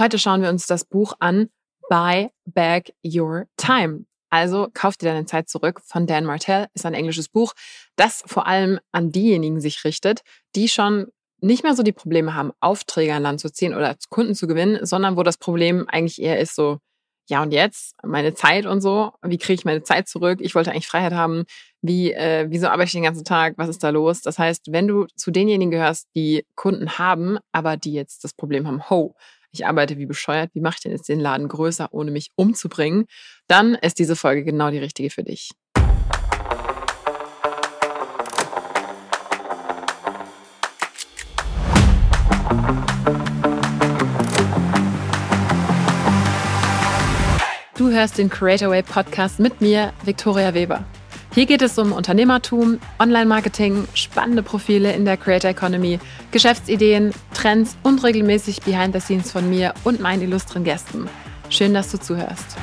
Heute schauen wir uns das Buch an Buy Back Your Time. Also kauf dir deine Zeit zurück von Dan Martell ist ein englisches Buch, das vor allem an diejenigen sich richtet, die schon nicht mehr so die Probleme haben, Aufträge an Land zu ziehen oder Kunden zu gewinnen, sondern wo das Problem eigentlich eher ist so, ja und jetzt, meine Zeit und so, wie kriege ich meine Zeit zurück? Ich wollte eigentlich Freiheit haben. Wie, äh, wieso arbeite ich den ganzen Tag? Was ist da los? Das heißt, wenn du zu denjenigen gehörst, die Kunden haben, aber die jetzt das Problem haben, ho, ich arbeite wie bescheuert, wie mache ich denn jetzt den Laden größer, ohne mich umzubringen, dann ist diese Folge genau die richtige für dich. Du hörst den Creator Way Podcast mit mir, Victoria Weber. Hier geht es um Unternehmertum, Online-Marketing, spannende Profile in der Creator Economy, Geschäftsideen, Trends und regelmäßig Behind the Scenes von mir und meinen illustren Gästen. Schön, dass du zuhörst.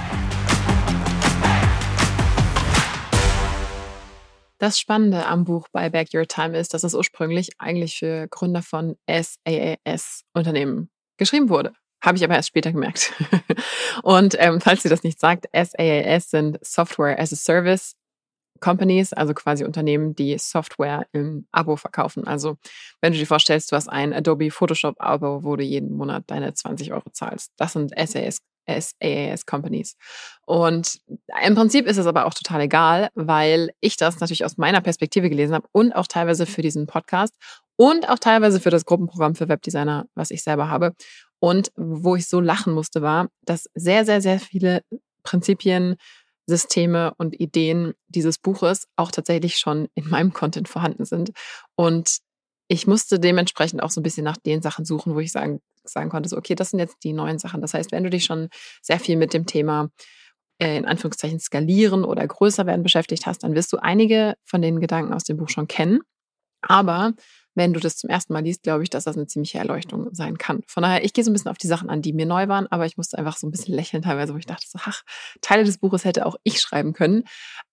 Das Spannende am Buch Buy Back Your Time ist, dass es ursprünglich eigentlich für Gründer von SaaS-Unternehmen geschrieben wurde. Habe ich aber erst später gemerkt. Und ähm, falls ihr das nicht sagt, SaaS sind Software as a Service Companies, also quasi Unternehmen, die Software im Abo verkaufen. Also wenn du dir vorstellst, du hast ein Adobe Photoshop Abo, wo du jeden Monat deine 20 Euro zahlst. Das sind SAS, SaaS Companies. Und im Prinzip ist es aber auch total egal, weil ich das natürlich aus meiner Perspektive gelesen habe und auch teilweise für diesen Podcast und auch teilweise für das Gruppenprogramm für Webdesigner, was ich selber habe. Und wo ich so lachen musste, war, dass sehr, sehr, sehr viele Prinzipien Systeme und Ideen dieses Buches auch tatsächlich schon in meinem Content vorhanden sind. Und ich musste dementsprechend auch so ein bisschen nach den Sachen suchen, wo ich sagen, sagen konnte, so, okay, das sind jetzt die neuen Sachen. Das heißt, wenn du dich schon sehr viel mit dem Thema äh, in Anführungszeichen skalieren oder größer werden beschäftigt hast, dann wirst du einige von den Gedanken aus dem Buch schon kennen. Aber wenn du das zum ersten Mal liest, glaube ich, dass das eine ziemliche Erleuchtung sein kann. Von daher, ich gehe so ein bisschen auf die Sachen an, die mir neu waren, aber ich musste einfach so ein bisschen lächeln teilweise, wo ich dachte, so, ach, Teile des Buches hätte auch ich schreiben können.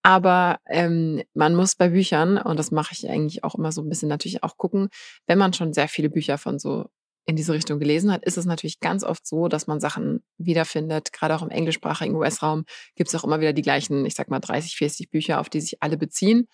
Aber ähm, man muss bei Büchern, und das mache ich eigentlich auch immer so ein bisschen natürlich auch gucken, wenn man schon sehr viele Bücher von so in diese Richtung gelesen hat, ist es natürlich ganz oft so, dass man Sachen wiederfindet. Gerade auch im englischsprachigen US-Raum gibt es auch immer wieder die gleichen, ich sag mal, 30, 40 Bücher, auf die sich alle beziehen.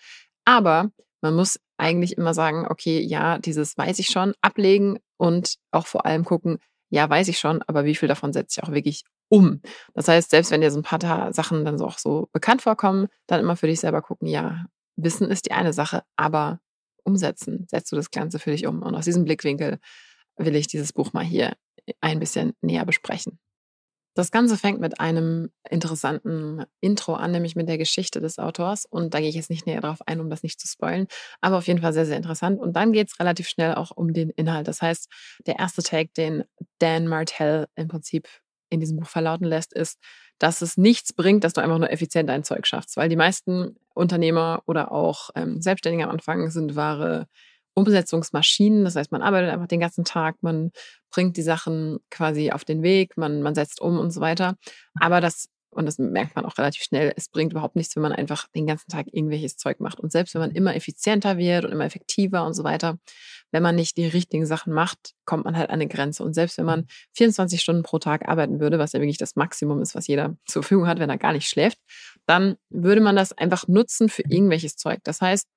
Aber man muss eigentlich immer sagen, okay, ja, dieses weiß ich schon, ablegen und auch vor allem gucken, ja, weiß ich schon, aber wie viel davon setze ich auch wirklich um? Das heißt, selbst wenn dir so ein paar Sachen dann so auch so bekannt vorkommen, dann immer für dich selber gucken, ja, Wissen ist die eine Sache, aber umsetzen, setzt du das Ganze für dich um. Und aus diesem Blickwinkel will ich dieses Buch mal hier ein bisschen näher besprechen. Das Ganze fängt mit einem interessanten Intro an, nämlich mit der Geschichte des Autors. Und da gehe ich jetzt nicht näher drauf ein, um das nicht zu spoilen. Aber auf jeden Fall sehr, sehr interessant. Und dann geht es relativ schnell auch um den Inhalt. Das heißt, der erste Take, den Dan Martell im Prinzip in diesem Buch verlauten lässt, ist, dass es nichts bringt, dass du einfach nur effizient dein Zeug schaffst. Weil die meisten Unternehmer oder auch ähm, Selbstständige am Anfang sind wahre Umsetzungsmaschinen. Das heißt, man arbeitet einfach den ganzen Tag, man bringt die Sachen quasi auf den Weg, man, man setzt um und so weiter. Aber das, und das merkt man auch relativ schnell, es bringt überhaupt nichts, wenn man einfach den ganzen Tag irgendwelches Zeug macht. Und selbst wenn man immer effizienter wird und immer effektiver und so weiter, wenn man nicht die richtigen Sachen macht, kommt man halt an eine Grenze. Und selbst wenn man 24 Stunden pro Tag arbeiten würde, was ja wirklich das Maximum ist, was jeder zur Verfügung hat, wenn er gar nicht schläft, dann würde man das einfach nutzen für irgendwelches Zeug. Das heißt,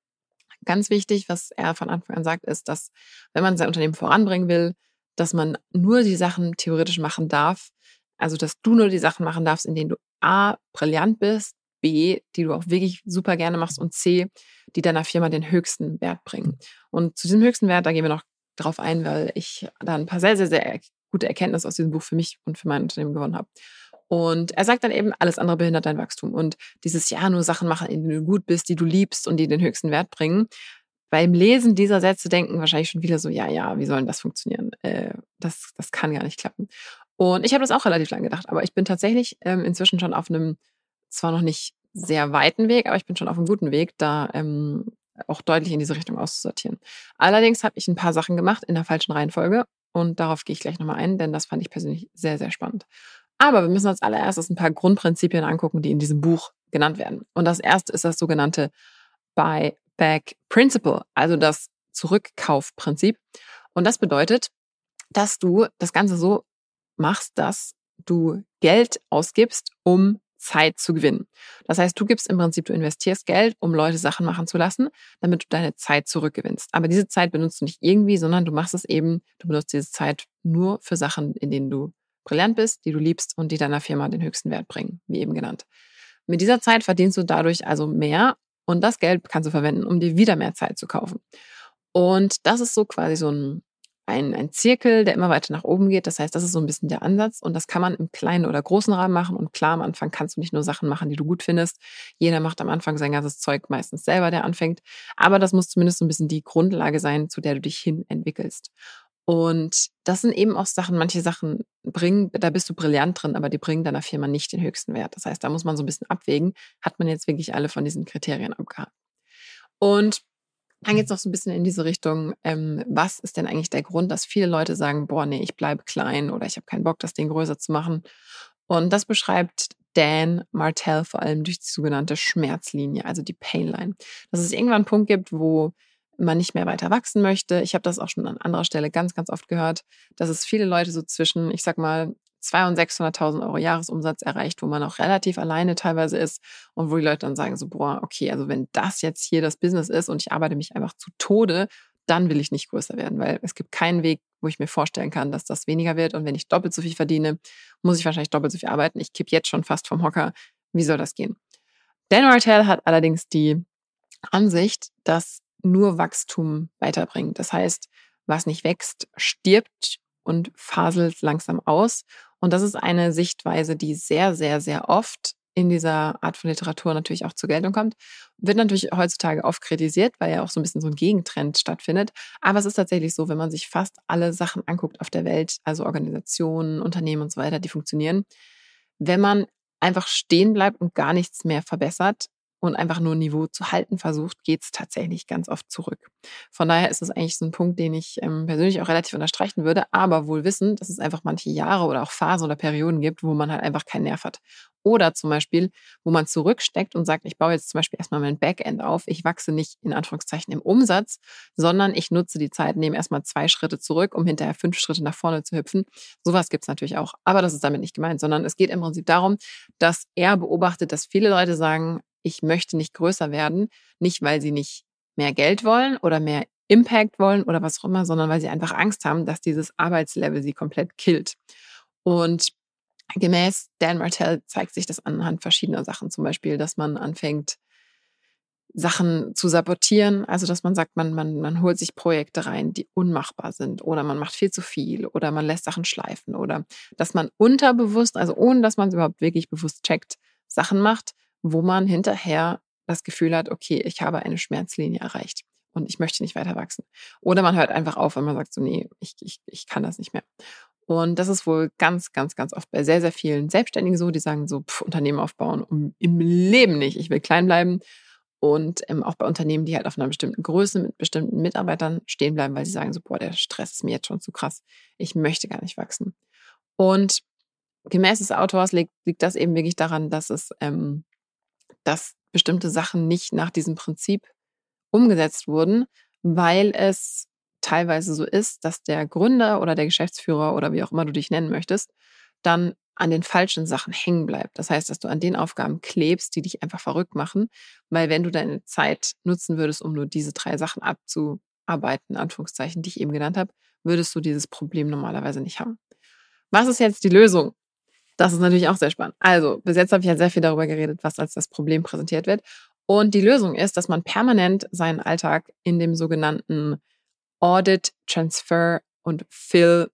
Ganz wichtig, was er von Anfang an sagt, ist, dass wenn man sein Unternehmen voranbringen will, dass man nur die Sachen theoretisch machen darf, also dass du nur die Sachen machen darfst, in denen du A, brillant bist, B, die du auch wirklich super gerne machst und C, die deiner Firma den höchsten Wert bringen. Und zu diesem höchsten Wert, da gehen wir noch drauf ein, weil ich da ein paar sehr, sehr, sehr gute Erkenntnisse aus diesem Buch für mich und für mein Unternehmen gewonnen habe. Und er sagt dann eben, alles andere behindert dein Wachstum. Und dieses Jahr nur Sachen machen, in denen du gut bist, die du liebst und die den höchsten Wert bringen. Beim Lesen dieser Sätze denken wahrscheinlich schon wieder so, ja, ja, wie soll denn das funktionieren? Äh, das, das kann gar nicht klappen. Und ich habe das auch relativ lange gedacht, aber ich bin tatsächlich ähm, inzwischen schon auf einem, zwar noch nicht sehr weiten Weg, aber ich bin schon auf einem guten Weg, da ähm, auch deutlich in diese Richtung auszusortieren. Allerdings habe ich ein paar Sachen gemacht in der falschen Reihenfolge und darauf gehe ich gleich nochmal ein, denn das fand ich persönlich sehr, sehr spannend. Aber wir müssen als allererstes ein paar Grundprinzipien angucken, die in diesem Buch genannt werden. Und das erste ist das sogenannte Buy-Back Principle, also das Zurückkaufprinzip. Und das bedeutet, dass du das Ganze so machst, dass du Geld ausgibst, um Zeit zu gewinnen. Das heißt, du gibst im Prinzip, du investierst Geld, um Leute Sachen machen zu lassen, damit du deine Zeit zurückgewinnst. Aber diese Zeit benutzt du nicht irgendwie, sondern du machst es eben, du benutzt diese Zeit nur für Sachen, in denen du brillant bist, die du liebst und die deiner Firma den höchsten Wert bringen, wie eben genannt. Mit dieser Zeit verdienst du dadurch also mehr und das Geld kannst du verwenden, um dir wieder mehr Zeit zu kaufen. Und das ist so quasi so ein ein, ein Zirkel, der immer weiter nach oben geht. Das heißt, das ist so ein bisschen der Ansatz. Und das kann man im kleinen oder großen Rahmen machen. Und klar, am Anfang kannst du nicht nur Sachen machen, die du gut findest. Jeder macht am Anfang sein ganzes Zeug meistens selber, der anfängt. Aber das muss zumindest so ein bisschen die Grundlage sein, zu der du dich hin entwickelst. Und das sind eben auch Sachen, manche Sachen bringen, da bist du brillant drin, aber die bringen deiner Firma nicht den höchsten Wert. Das heißt, da muss man so ein bisschen abwägen, hat man jetzt wirklich alle von diesen Kriterien abgehakt. Und dann geht es noch so ein bisschen in diese Richtung, ähm, was ist denn eigentlich der Grund, dass viele Leute sagen, boah, nee, ich bleibe klein oder ich habe keinen Bock, das Ding größer zu machen. Und das beschreibt Dan Martell vor allem durch die sogenannte Schmerzlinie, also die Painline. Dass es irgendwann einen Punkt gibt, wo man nicht mehr weiter wachsen möchte. Ich habe das auch schon an anderer Stelle ganz, ganz oft gehört, dass es viele Leute so zwischen, ich sag mal, 200.000 und 600.000 Euro Jahresumsatz erreicht, wo man auch relativ alleine teilweise ist und wo die Leute dann sagen so, boah, okay, also wenn das jetzt hier das Business ist und ich arbeite mich einfach zu Tode, dann will ich nicht größer werden, weil es gibt keinen Weg, wo ich mir vorstellen kann, dass das weniger wird. Und wenn ich doppelt so viel verdiene, muss ich wahrscheinlich doppelt so viel arbeiten. Ich kipp jetzt schon fast vom Hocker. Wie soll das gehen? Dan Martell hat allerdings die Ansicht, dass nur Wachstum weiterbringt. Das heißt, was nicht wächst, stirbt und faselt langsam aus. Und das ist eine Sichtweise, die sehr, sehr, sehr oft in dieser Art von Literatur natürlich auch zur Geltung kommt. Wird natürlich heutzutage oft kritisiert, weil ja auch so ein bisschen so ein Gegentrend stattfindet. Aber es ist tatsächlich so, wenn man sich fast alle Sachen anguckt auf der Welt, also Organisationen, Unternehmen und so weiter, die funktionieren, wenn man einfach stehen bleibt und gar nichts mehr verbessert, und einfach nur Niveau zu halten versucht, geht es tatsächlich ganz oft zurück. Von daher ist es eigentlich so ein Punkt, den ich ähm, persönlich auch relativ unterstreichen würde, aber wohl wissen, dass es einfach manche Jahre oder auch Phasen oder Perioden gibt, wo man halt einfach keinen Nerv hat. Oder zum Beispiel, wo man zurücksteckt und sagt, ich baue jetzt zum Beispiel erstmal mein Backend auf, ich wachse nicht in Anführungszeichen im Umsatz, sondern ich nutze die Zeit, nehme erstmal zwei Schritte zurück, um hinterher fünf Schritte nach vorne zu hüpfen. Sowas gibt es natürlich auch. Aber das ist damit nicht gemeint, sondern es geht im Prinzip darum, dass er beobachtet, dass viele Leute sagen, ich möchte nicht größer werden, nicht weil sie nicht mehr Geld wollen oder mehr Impact wollen oder was auch immer, sondern weil sie einfach Angst haben, dass dieses Arbeitslevel sie komplett killt. Und gemäß Dan Martell zeigt sich das anhand verschiedener Sachen, zum Beispiel, dass man anfängt, Sachen zu sabotieren, also dass man sagt, man, man, man holt sich Projekte rein, die unmachbar sind. Oder man macht viel zu viel. Oder man lässt Sachen schleifen. Oder dass man unterbewusst, also ohne dass man es überhaupt wirklich bewusst checkt, Sachen macht, wo man hinterher das Gefühl hat, okay, ich habe eine Schmerzlinie erreicht und ich möchte nicht weiter wachsen. Oder man hört einfach auf, wenn man sagt, so, nee, ich, ich, ich kann das nicht mehr. Und das ist wohl ganz, ganz, ganz oft bei sehr, sehr vielen Selbstständigen so, die sagen so, pff, Unternehmen aufbauen, um, im Leben nicht, ich will klein bleiben. Und ähm, auch bei Unternehmen, die halt auf einer bestimmten Größe mit bestimmten Mitarbeitern stehen bleiben, weil sie sagen so, boah, der Stress ist mir jetzt schon zu krass, ich möchte gar nicht wachsen. Und gemäß des Autors liegt, liegt das eben wirklich daran, dass es ähm, dass bestimmte Sachen nicht nach diesem Prinzip umgesetzt wurden, weil es teilweise so ist, dass der Gründer oder der Geschäftsführer oder wie auch immer du dich nennen möchtest, dann an den falschen Sachen hängen bleibt. Das heißt, dass du an den Aufgaben klebst, die dich einfach verrückt machen, weil wenn du deine Zeit nutzen würdest, um nur diese drei Sachen abzuarbeiten, Anführungszeichen, die ich eben genannt habe, würdest du dieses Problem normalerweise nicht haben. Was ist jetzt die Lösung? Das ist natürlich auch sehr spannend. Also, bis jetzt habe ich ja sehr viel darüber geredet, was als das Problem präsentiert wird. Und die Lösung ist, dass man permanent seinen Alltag in dem sogenannten Audit, Transfer und Fill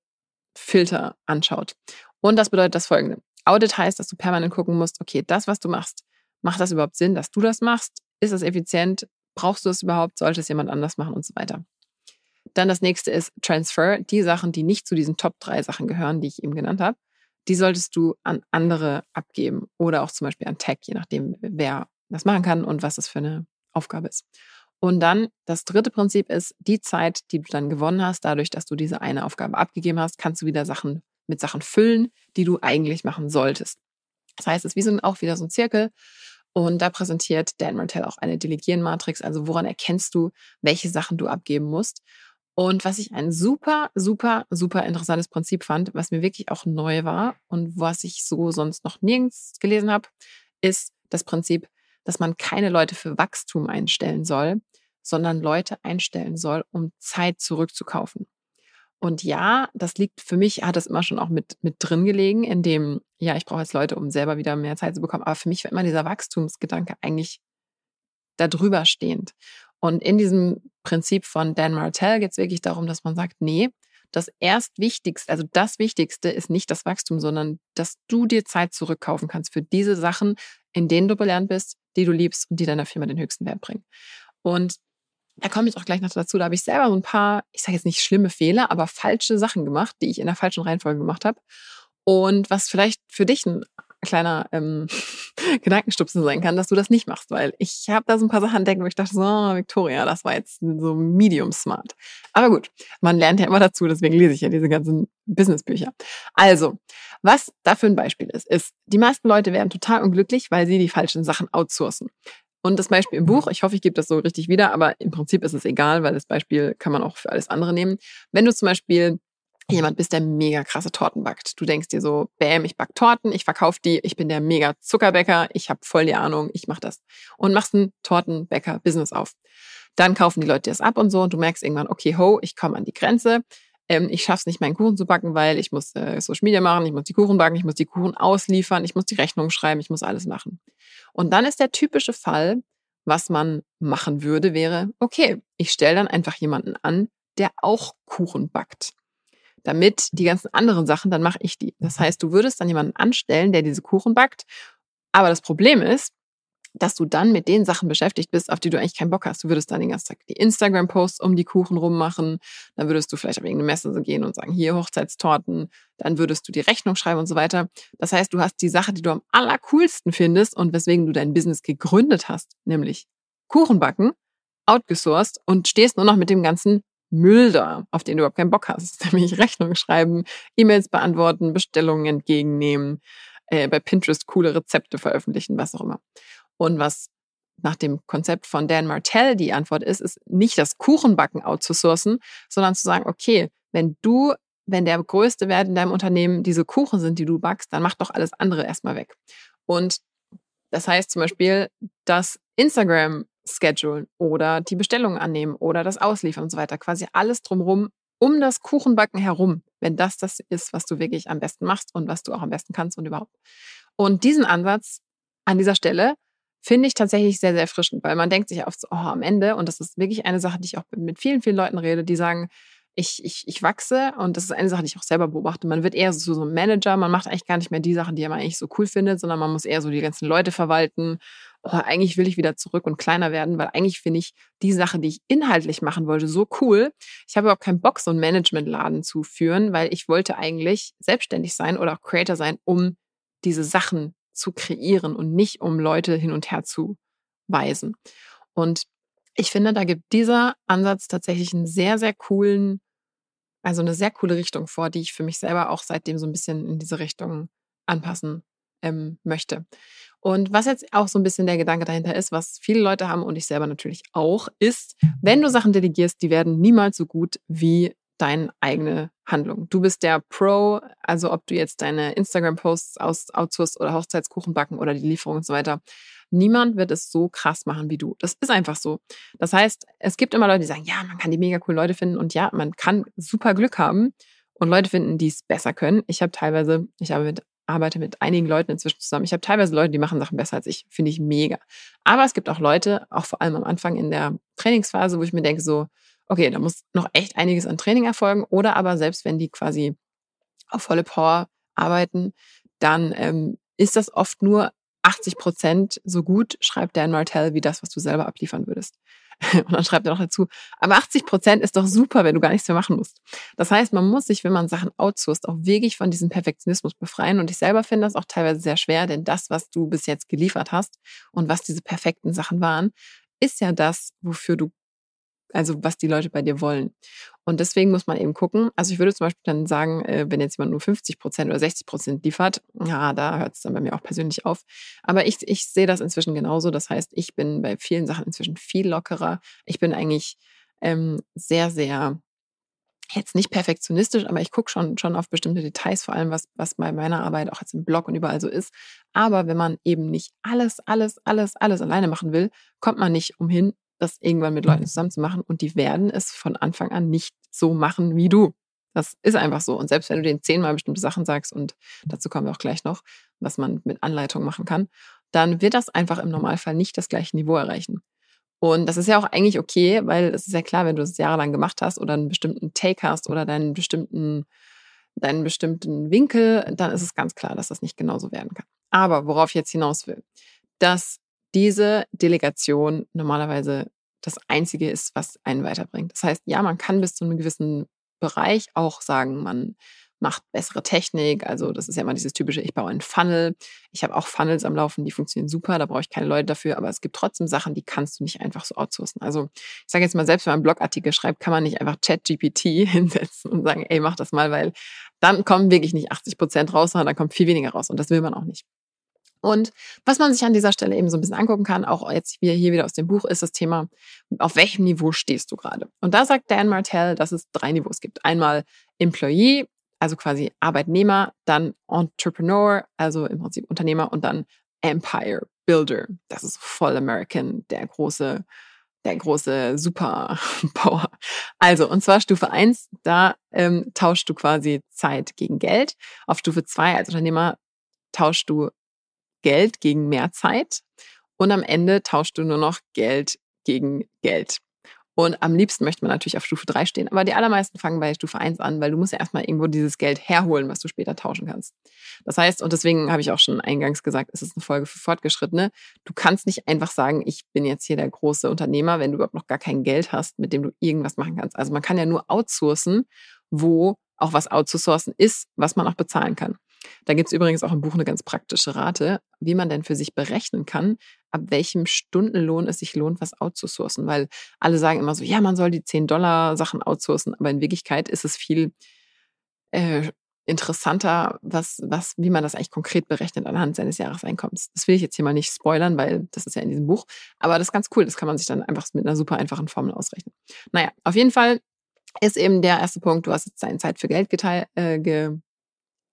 Filter anschaut. Und das bedeutet das folgende. Audit heißt, dass du permanent gucken musst, okay, das, was du machst, macht das überhaupt Sinn, dass du das machst? Ist das effizient? Brauchst du es überhaupt? Sollte es jemand anders machen und so weiter? Dann das nächste ist Transfer, die Sachen, die nicht zu diesen Top drei Sachen gehören, die ich eben genannt habe die solltest du an andere abgeben oder auch zum Beispiel an Tech, je nachdem, wer das machen kann und was das für eine Aufgabe ist. Und dann das dritte Prinzip ist, die Zeit, die du dann gewonnen hast, dadurch, dass du diese eine Aufgabe abgegeben hast, kannst du wieder Sachen mit Sachen füllen, die du eigentlich machen solltest. Das heißt, es ist wie so auch wieder so ein Zirkel. Und da präsentiert Dan Martell auch eine Delegieren-Matrix. Also woran erkennst du, welche Sachen du abgeben musst? Und was ich ein super, super, super interessantes Prinzip fand, was mir wirklich auch neu war und was ich so sonst noch nirgends gelesen habe, ist das Prinzip, dass man keine Leute für Wachstum einstellen soll, sondern Leute einstellen soll, um Zeit zurückzukaufen. Und ja, das liegt für mich, hat das immer schon auch mit, mit drin gelegen, in dem, ja, ich brauche jetzt Leute, um selber wieder mehr Zeit zu bekommen. Aber für mich war immer dieser Wachstumsgedanke eigentlich da drüber stehend. Und in diesem Prinzip von Dan Martell geht es wirklich darum, dass man sagt, nee, das Erstwichtigste, also das Wichtigste ist nicht das Wachstum, sondern dass du dir Zeit zurückkaufen kannst für diese Sachen, in denen du belernt bist, die du liebst und die deiner Firma den höchsten Wert bringen. Und da komme ich auch gleich noch dazu. Da habe ich selber so ein paar, ich sage jetzt nicht schlimme Fehler, aber falsche Sachen gemacht, die ich in der falschen Reihenfolge gemacht habe. Und was vielleicht für dich ein kleiner ähm, Gedankenstupsen sein kann, dass du das nicht machst, weil ich habe da so ein paar Sachen entdeckt, wo ich dachte, so, Victoria, das war jetzt so medium smart. Aber gut, man lernt ja immer dazu, deswegen lese ich ja diese ganzen Businessbücher. Also, was dafür ein Beispiel ist, ist, die meisten Leute werden total unglücklich, weil sie die falschen Sachen outsourcen. Und das Beispiel im Buch, ich hoffe, ich gebe das so richtig wieder, aber im Prinzip ist es egal, weil das Beispiel kann man auch für alles andere nehmen. Wenn du zum Beispiel jemand bist, der mega krasse Torten backt. Du denkst dir so, bam, ich back Torten, ich verkaufe die, ich bin der mega Zuckerbäcker, ich habe voll die Ahnung, ich mache das. Und machst ein Tortenbäcker-Business auf. Dann kaufen die Leute das ab und so und du merkst irgendwann, okay, ho, ich komme an die Grenze. Ähm, ich schaff's nicht, meinen Kuchen zu backen, weil ich muss äh, Social Media machen, ich muss die Kuchen backen, ich muss die Kuchen ausliefern, ich muss die Rechnung schreiben, ich muss alles machen. Und dann ist der typische Fall, was man machen würde, wäre, okay, ich stelle dann einfach jemanden an, der auch Kuchen backt damit die ganzen anderen Sachen, dann mache ich die. Das mhm. heißt, du würdest dann jemanden anstellen, der diese Kuchen backt. Aber das Problem ist, dass du dann mit den Sachen beschäftigt bist, auf die du eigentlich keinen Bock hast. Du würdest dann den ganzen Tag die Instagram-Posts um die Kuchen rummachen. Dann würdest du vielleicht auf irgendeine Messe gehen und sagen, hier Hochzeitstorten. Dann würdest du die Rechnung schreiben und so weiter. Das heißt, du hast die Sache, die du am allercoolsten findest und weswegen du dein Business gegründet hast, nämlich Kuchen backen, outgesourced und stehst nur noch mit dem ganzen Müll da, auf den du überhaupt keinen Bock hast. Nämlich Rechnungen schreiben, E-Mails beantworten, Bestellungen entgegennehmen, äh, bei Pinterest coole Rezepte veröffentlichen, was auch immer. Und was nach dem Konzept von Dan Martell die Antwort ist, ist nicht das Kuchenbacken outzusourcen, sondern zu sagen, okay, wenn du, wenn der größte Wert in deinem Unternehmen diese Kuchen sind, die du backst, dann mach doch alles andere erstmal weg. Und das heißt zum Beispiel, dass Instagram schedulen oder die Bestellungen annehmen oder das Ausliefern und so weiter. Quasi alles drumherum um das Kuchenbacken herum, wenn das das ist, was du wirklich am besten machst und was du auch am besten kannst und überhaupt. Und diesen Ansatz an dieser Stelle finde ich tatsächlich sehr, sehr erfrischend, weil man denkt sich oft so, oh, am Ende, und das ist wirklich eine Sache, die ich auch mit vielen, vielen Leuten rede, die sagen, ich, ich, ich wachse und das ist eine Sache, die ich auch selber beobachte. Man wird eher so, so ein Manager, man macht eigentlich gar nicht mehr die Sachen, die man eigentlich so cool findet, sondern man muss eher so die ganzen Leute verwalten. Oh, eigentlich will ich wieder zurück und kleiner werden, weil eigentlich finde ich die Sache, die ich inhaltlich machen wollte, so cool. Ich habe überhaupt keinen Bock, so einen Managementladen zu führen, weil ich wollte eigentlich selbstständig sein oder auch Creator sein, um diese Sachen zu kreieren und nicht um Leute hin und her zu weisen. Und ich finde, da gibt dieser Ansatz tatsächlich einen sehr, sehr coolen, also eine sehr coole Richtung vor, die ich für mich selber auch seitdem so ein bisschen in diese Richtung anpassen ähm, möchte. Und was jetzt auch so ein bisschen der Gedanke dahinter ist, was viele Leute haben und ich selber natürlich auch, ist, wenn du Sachen delegierst, die werden niemals so gut wie deine eigene Handlung. Du bist der Pro, also ob du jetzt deine Instagram-Posts aus outsourcest oder Hochzeitskuchen backen oder die Lieferung und so weiter. Niemand wird es so krass machen wie du. Das ist einfach so. Das heißt, es gibt immer Leute, die sagen, ja, man kann die mega coolen Leute finden und ja, man kann super Glück haben und Leute finden, die es besser können. Ich habe teilweise, ich habe mit arbeite mit einigen Leuten inzwischen zusammen. Ich habe teilweise Leute, die machen Sachen besser als ich. Finde ich mega. Aber es gibt auch Leute, auch vor allem am Anfang in der Trainingsphase, wo ich mir denke, so, okay, da muss noch echt einiges an Training erfolgen. Oder aber selbst wenn die quasi auf volle Power arbeiten, dann ähm, ist das oft nur 80 Prozent so gut, schreibt Dan Martell, wie das, was du selber abliefern würdest. Und dann schreibt er noch dazu, aber 80 Prozent ist doch super, wenn du gar nichts mehr machen musst. Das heißt, man muss sich, wenn man Sachen outsourced, auch wirklich von diesem Perfektionismus befreien. Und ich selber finde das auch teilweise sehr schwer, denn das, was du bis jetzt geliefert hast und was diese perfekten Sachen waren, ist ja das, wofür du also was die Leute bei dir wollen. Und deswegen muss man eben gucken. Also ich würde zum Beispiel dann sagen, äh, wenn jetzt jemand nur 50 Prozent oder 60 Prozent liefert, ja, da hört es dann bei mir auch persönlich auf. Aber ich, ich sehe das inzwischen genauso. Das heißt, ich bin bei vielen Sachen inzwischen viel lockerer. Ich bin eigentlich ähm, sehr, sehr jetzt nicht perfektionistisch, aber ich gucke schon, schon auf bestimmte Details, vor allem was, was bei meiner Arbeit auch jetzt im Blog und überall so ist. Aber wenn man eben nicht alles, alles, alles, alles alleine machen will, kommt man nicht umhin, das irgendwann mit Leuten zusammen zu machen und die werden es von Anfang an nicht so machen wie du. Das ist einfach so. Und selbst wenn du denen zehnmal bestimmte Sachen sagst, und dazu kommen wir auch gleich noch, was man mit Anleitung machen kann, dann wird das einfach im Normalfall nicht das gleiche Niveau erreichen. Und das ist ja auch eigentlich okay, weil es ist ja klar, wenn du es jahrelang gemacht hast oder einen bestimmten Take hast oder deinen bestimmten, deinen bestimmten Winkel, dann ist es ganz klar, dass das nicht genauso werden kann. Aber worauf ich jetzt hinaus will, dass diese Delegation normalerweise das Einzige ist, was einen weiterbringt. Das heißt, ja, man kann bis zu einem gewissen Bereich auch sagen, man macht bessere Technik. Also das ist ja immer dieses typische, ich baue einen Funnel. Ich habe auch Funnels am Laufen, die funktionieren super, da brauche ich keine Leute dafür, aber es gibt trotzdem Sachen, die kannst du nicht einfach so outsourcen. Also ich sage jetzt mal, selbst wenn man einen Blogartikel schreibt, kann man nicht einfach ChatGPT hinsetzen und sagen, ey, mach das mal, weil dann kommen wirklich nicht 80 Prozent raus, sondern dann kommt viel weniger raus und das will man auch nicht. Und was man sich an dieser Stelle eben so ein bisschen angucken kann, auch jetzt hier, wieder aus dem Buch, ist das Thema, auf welchem Niveau stehst du gerade? Und da sagt Dan Martell, dass es drei Niveaus gibt. Einmal Employee, also quasi Arbeitnehmer, dann Entrepreneur, also im Prinzip Unternehmer und dann Empire Builder. Das ist voll American, der große, der große Superpower. Also, und zwar Stufe eins da ähm, tauschst du quasi Zeit gegen Geld. Auf Stufe zwei als Unternehmer tauschst du Geld gegen mehr Zeit. Und am Ende tauschst du nur noch Geld gegen Geld. Und am liebsten möchte man natürlich auf Stufe 3 stehen. Aber die allermeisten fangen bei Stufe 1 an, weil du musst ja erstmal irgendwo dieses Geld herholen, was du später tauschen kannst. Das heißt, und deswegen habe ich auch schon eingangs gesagt, es ist eine Folge für Fortgeschrittene. Du kannst nicht einfach sagen, ich bin jetzt hier der große Unternehmer, wenn du überhaupt noch gar kein Geld hast, mit dem du irgendwas machen kannst. Also man kann ja nur outsourcen, wo auch was outzusourcen ist, was man auch bezahlen kann. Da gibt es übrigens auch im Buch eine ganz praktische Rate, wie man denn für sich berechnen kann, ab welchem Stundenlohn es sich lohnt, was outzusourcen. Weil alle sagen immer so, ja, man soll die 10 Dollar Sachen outsourcen, aber in Wirklichkeit ist es viel äh, interessanter, was, was, wie man das eigentlich konkret berechnet anhand seines Jahreseinkommens. Das will ich jetzt hier mal nicht spoilern, weil das ist ja in diesem Buch. Aber das ist ganz cool. Das kann man sich dann einfach mit einer super einfachen Formel ausrechnen. Naja, auf jeden Fall ist eben der erste Punkt, du hast jetzt deine Zeit für Geld geteilt, äh, ge,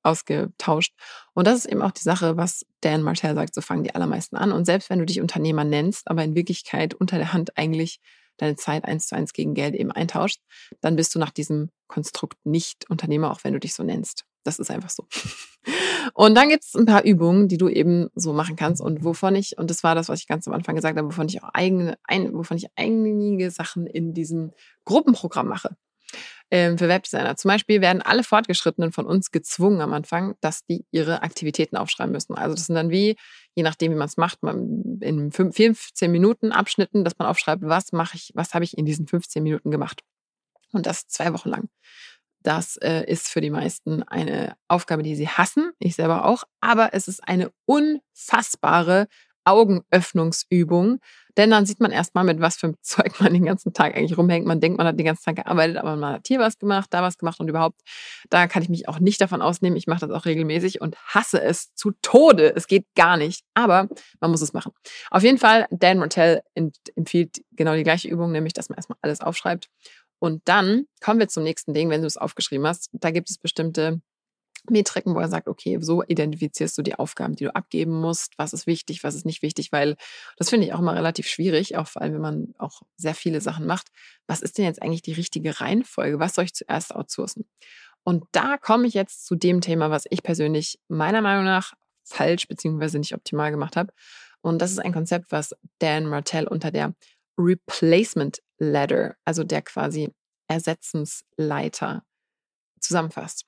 ausgetauscht. Und das ist eben auch die Sache, was Dan Martell sagt, so fangen die allermeisten an. Und selbst wenn du dich Unternehmer nennst, aber in Wirklichkeit unter der Hand eigentlich deine Zeit eins zu eins gegen Geld eben eintauschst, dann bist du nach diesem Konstrukt nicht Unternehmer, auch wenn du dich so nennst. Das ist einfach so. Und dann gibt es ein paar Übungen, die du eben so machen kannst und wovon ich, und das war das, was ich ganz am Anfang gesagt habe, wovon ich auch eigene, ein, wovon ich einige Sachen in diesem Gruppenprogramm mache ähm, für Webdesigner. Zum Beispiel werden alle Fortgeschrittenen von uns gezwungen am Anfang, dass die ihre Aktivitäten aufschreiben müssen. Also das sind dann wie, je nachdem, wie man es macht, in 15 Minuten Abschnitten, dass man aufschreibt, was mache ich, was habe ich in diesen 15 Minuten gemacht. Und das zwei Wochen lang. Das äh, ist für die meisten eine Aufgabe, die sie hassen, ich selber auch, aber es ist eine unfassbare Augenöffnungsübung, denn dann sieht man erstmal, mit was für einem Zeug man den ganzen Tag eigentlich rumhängt. Man denkt, man hat den ganzen Tag gearbeitet, aber man hat hier was gemacht, da was gemacht und überhaupt, da kann ich mich auch nicht davon ausnehmen. Ich mache das auch regelmäßig und hasse es zu Tode. Es geht gar nicht, aber man muss es machen. Auf jeden Fall, Dan Martell empfiehlt genau die gleiche Übung, nämlich, dass man erstmal alles aufschreibt. Und dann kommen wir zum nächsten Ding, wenn du es aufgeschrieben hast. Da gibt es bestimmte Metriken, wo er sagt, okay, so identifizierst du die Aufgaben, die du abgeben musst, was ist wichtig, was ist nicht wichtig, weil das finde ich auch immer relativ schwierig, auch vor allem, wenn man auch sehr viele Sachen macht. Was ist denn jetzt eigentlich die richtige Reihenfolge? Was soll ich zuerst outsourcen? Und da komme ich jetzt zu dem Thema, was ich persönlich meiner Meinung nach falsch beziehungsweise nicht optimal gemacht habe. Und das ist ein Konzept, was Dan Martell unter der Replacement Ladder, also der quasi Ersetzensleiter, zusammenfasst.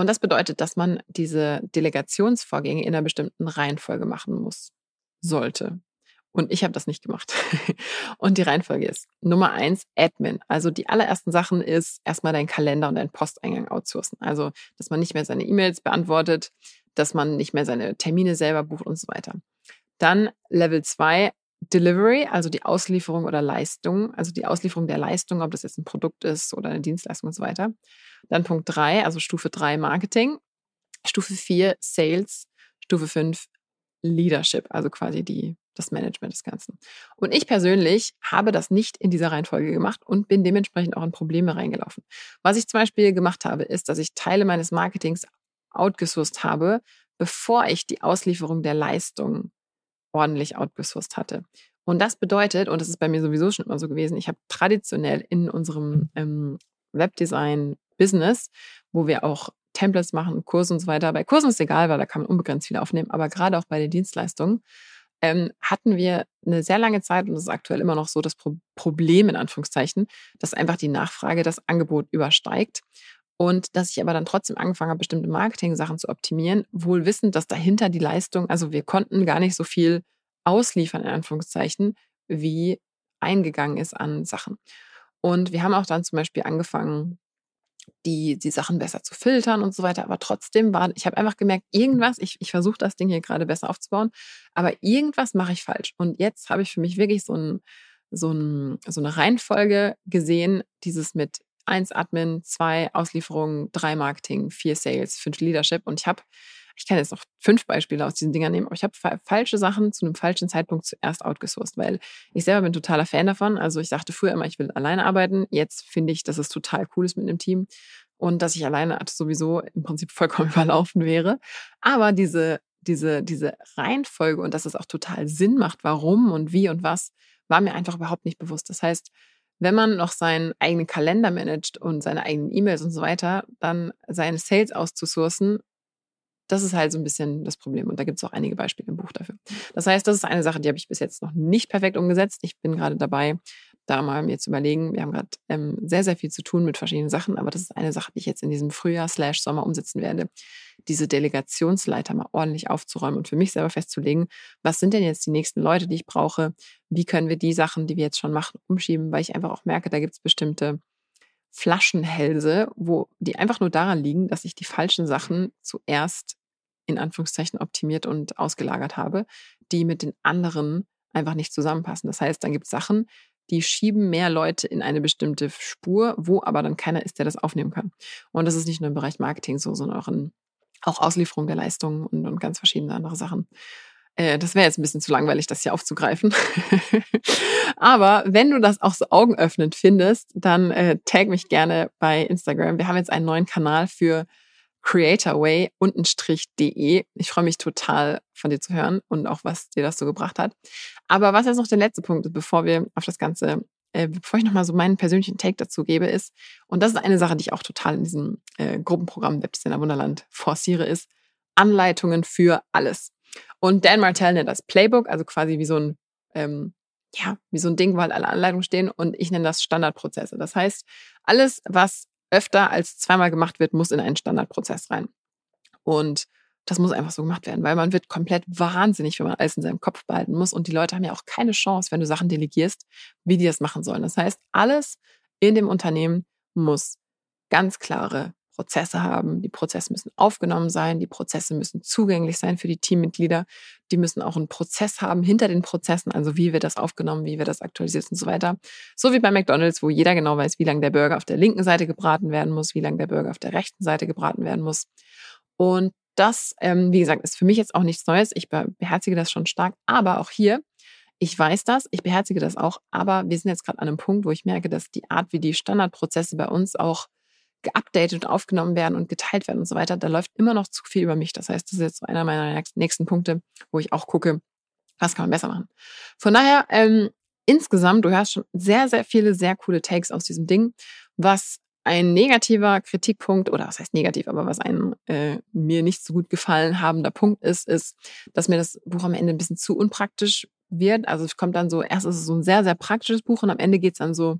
Und das bedeutet, dass man diese Delegationsvorgänge in einer bestimmten Reihenfolge machen muss, sollte. Und ich habe das nicht gemacht. und die Reihenfolge ist Nummer eins, Admin. Also die allerersten Sachen ist erstmal dein Kalender und dein Posteingang outsourcen. Also, dass man nicht mehr seine E-Mails beantwortet, dass man nicht mehr seine Termine selber bucht und so weiter. Dann Level zwei, Delivery, also die Auslieferung oder Leistung, also die Auslieferung der Leistung, ob das jetzt ein Produkt ist oder eine Dienstleistung und so weiter. Dann Punkt drei, also Stufe drei Marketing. Stufe vier Sales. Stufe fünf Leadership, also quasi die das Management des Ganzen. Und ich persönlich habe das nicht in dieser Reihenfolge gemacht und bin dementsprechend auch in Probleme reingelaufen. Was ich zum Beispiel gemacht habe, ist, dass ich Teile meines Marketings outgesourced habe, bevor ich die Auslieferung der Leistung ordentlich outgesourced hatte. Und das bedeutet, und das ist bei mir sowieso schon immer so gewesen, ich habe traditionell in unserem ähm, Webdesign-Business, wo wir auch Templates machen, Kurse und so weiter. Bei Kursen ist egal, weil da kann man unbegrenzt viel aufnehmen, aber gerade auch bei den Dienstleistungen ähm, hatten wir eine sehr lange Zeit, und das ist aktuell immer noch so, das Pro Problem in Anführungszeichen, dass einfach die Nachfrage das Angebot übersteigt. Und dass ich aber dann trotzdem angefangen habe, bestimmte Marketing-Sachen zu optimieren, wohl wissend, dass dahinter die Leistung, also wir konnten gar nicht so viel ausliefern, in Anführungszeichen, wie eingegangen ist an Sachen. Und wir haben auch dann zum Beispiel angefangen, die, die Sachen besser zu filtern und so weiter. Aber trotzdem war, ich habe einfach gemerkt, irgendwas, ich, ich versuche das Ding hier gerade besser aufzubauen, aber irgendwas mache ich falsch. Und jetzt habe ich für mich wirklich so, ein, so, ein, so eine Reihenfolge gesehen, dieses mit eins Admin, zwei Auslieferungen, drei Marketing, vier Sales, fünf Leadership. Und ich habe ich kann jetzt noch fünf Beispiele aus diesen Dingern nehmen, aber ich habe falsche Sachen zu einem falschen Zeitpunkt zuerst outgesourced, weil ich selber bin totaler Fan davon. Also ich dachte früher immer, ich will alleine arbeiten. Jetzt finde ich, dass es total cool ist mit einem Team und dass ich alleine sowieso im Prinzip vollkommen überlaufen wäre. Aber diese, diese, diese Reihenfolge und dass es auch total Sinn macht, warum und wie und was, war mir einfach überhaupt nicht bewusst. Das heißt, wenn man noch seinen eigenen Kalender managt und seine eigenen E-Mails und so weiter, dann seine Sales auszusourcen, das ist halt so ein bisschen das Problem. Und da gibt es auch einige Beispiele im Buch dafür. Das heißt, das ist eine Sache, die habe ich bis jetzt noch nicht perfekt umgesetzt. Ich bin gerade dabei, da mal mir zu überlegen. Wir haben gerade ähm, sehr, sehr viel zu tun mit verschiedenen Sachen, aber das ist eine Sache, die ich jetzt in diesem Frühjahr slash Sommer umsetzen werde, diese Delegationsleiter mal ordentlich aufzuräumen und für mich selber festzulegen, was sind denn jetzt die nächsten Leute, die ich brauche? Wie können wir die Sachen, die wir jetzt schon machen, umschieben? Weil ich einfach auch merke, da gibt es bestimmte Flaschenhälse, wo die einfach nur daran liegen, dass ich die falschen Sachen zuerst in Anführungszeichen optimiert und ausgelagert habe, die mit den anderen einfach nicht zusammenpassen. Das heißt, dann gibt es Sachen, die schieben mehr Leute in eine bestimmte Spur, wo aber dann keiner ist, der das aufnehmen kann. Und das ist nicht nur im Bereich Marketing so, sondern auch, in, auch Auslieferung der Leistungen und, und ganz verschiedene andere Sachen. Äh, das wäre jetzt ein bisschen zu langweilig, das hier aufzugreifen. Aber wenn du das auch so augenöffnend findest, dann äh, tag mich gerne bei Instagram. Wir haben jetzt einen neuen Kanal für creatorway-de. Ich freue mich total von dir zu hören und auch, was dir das so gebracht hat. Aber was jetzt noch der letzte Punkt ist, bevor wir auf das Ganze, äh, bevor ich nochmal so meinen persönlichen Take dazu gebe, ist, und das ist eine Sache, die ich auch total in diesem äh, Gruppenprogramm Webdesigner Wunderland forciere, ist Anleitungen für alles. Und Dan Martell nennt das Playbook, also quasi wie so ein, ähm, ja, wie so ein Ding, wo halt alle Anleitungen stehen und ich nenne das Standardprozesse. Das heißt, alles, was öfter als zweimal gemacht wird, muss in einen Standardprozess rein. Und das muss einfach so gemacht werden, weil man wird komplett wahnsinnig, wenn man alles in seinem Kopf behalten muss. Und die Leute haben ja auch keine Chance, wenn du Sachen delegierst, wie die das machen sollen. Das heißt, alles in dem Unternehmen muss ganz klare Prozesse haben. Die Prozesse müssen aufgenommen sein, die Prozesse müssen zugänglich sein für die Teammitglieder. Die müssen auch einen Prozess haben hinter den Prozessen, also wie wird das aufgenommen, wie wird das aktualisiert und so weiter. So wie bei McDonald's, wo jeder genau weiß, wie lange der Burger auf der linken Seite gebraten werden muss, wie lange der Burger auf der rechten Seite gebraten werden muss. Und das, ähm, wie gesagt, ist für mich jetzt auch nichts Neues. Ich beherzige das schon stark. Aber auch hier, ich weiß das, ich beherzige das auch. Aber wir sind jetzt gerade an einem Punkt, wo ich merke, dass die Art, wie die Standardprozesse bei uns auch geupdatet und aufgenommen werden und geteilt werden und so weiter, da läuft immer noch zu viel über mich. Das heißt, das ist jetzt einer meiner nächsten Punkte, wo ich auch gucke, was kann man besser machen. Von daher, ähm, insgesamt, du hörst schon sehr, sehr viele sehr coole Takes aus diesem Ding, was ein negativer Kritikpunkt oder was heißt negativ, aber was einem äh, mir nicht so gut gefallen habender Punkt ist, ist, dass mir das Buch am Ende ein bisschen zu unpraktisch wird. Also es kommt dann so, erst ist es so ein sehr, sehr praktisches Buch und am Ende geht es dann so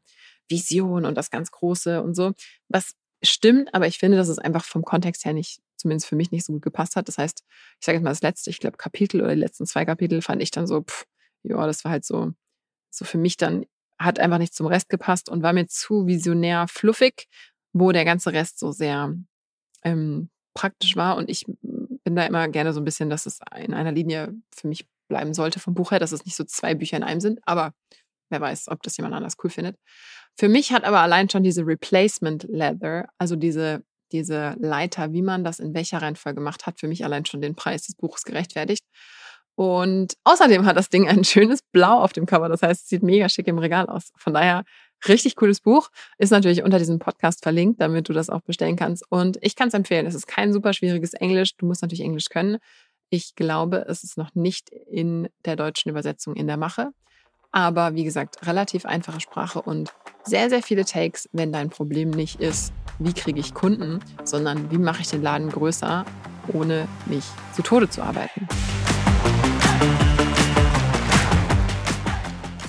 Vision und das ganz Große und so, was stimmt, aber ich finde, dass es einfach vom Kontext her nicht, zumindest für mich nicht so gut gepasst hat. Das heißt, ich sage jetzt mal das letzte, ich glaube Kapitel oder die letzten zwei Kapitel fand ich dann so, pff, ja, das war halt so, so für mich dann, hat einfach nicht zum Rest gepasst und war mir zu visionär fluffig, wo der ganze Rest so sehr ähm, praktisch war. Und ich bin da immer gerne so ein bisschen, dass es in einer Linie für mich bleiben sollte vom Buch her, dass es nicht so zwei Bücher in einem sind. Aber wer weiß, ob das jemand anders cool findet. Für mich hat aber allein schon diese Replacement Leather, also diese, diese Leiter, wie man das in welcher Reihenfolge gemacht hat, für mich allein schon den Preis des Buches gerechtfertigt. Und außerdem hat das Ding ein schönes Blau auf dem Cover. Das heißt, es sieht mega schick im Regal aus. Von daher richtig cooles Buch. Ist natürlich unter diesem Podcast verlinkt, damit du das auch bestellen kannst. Und ich kann es empfehlen. Es ist kein super schwieriges Englisch. Du musst natürlich Englisch können. Ich glaube, es ist noch nicht in der deutschen Übersetzung in der Mache. Aber wie gesagt, relativ einfache Sprache und sehr, sehr viele Takes, wenn dein Problem nicht ist, wie kriege ich Kunden, sondern wie mache ich den Laden größer, ohne mich zu Tode zu arbeiten.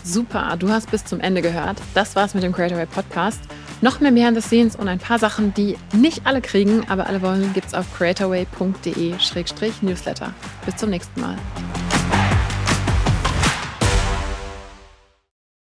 Super, du hast bis zum Ende gehört. Das war's mit dem Creatorway Podcast. Noch mehr Behind the Scenes und ein paar Sachen, die nicht alle kriegen, aber alle wollen, gibt's auf creatorway.de-newsletter. Bis zum nächsten Mal.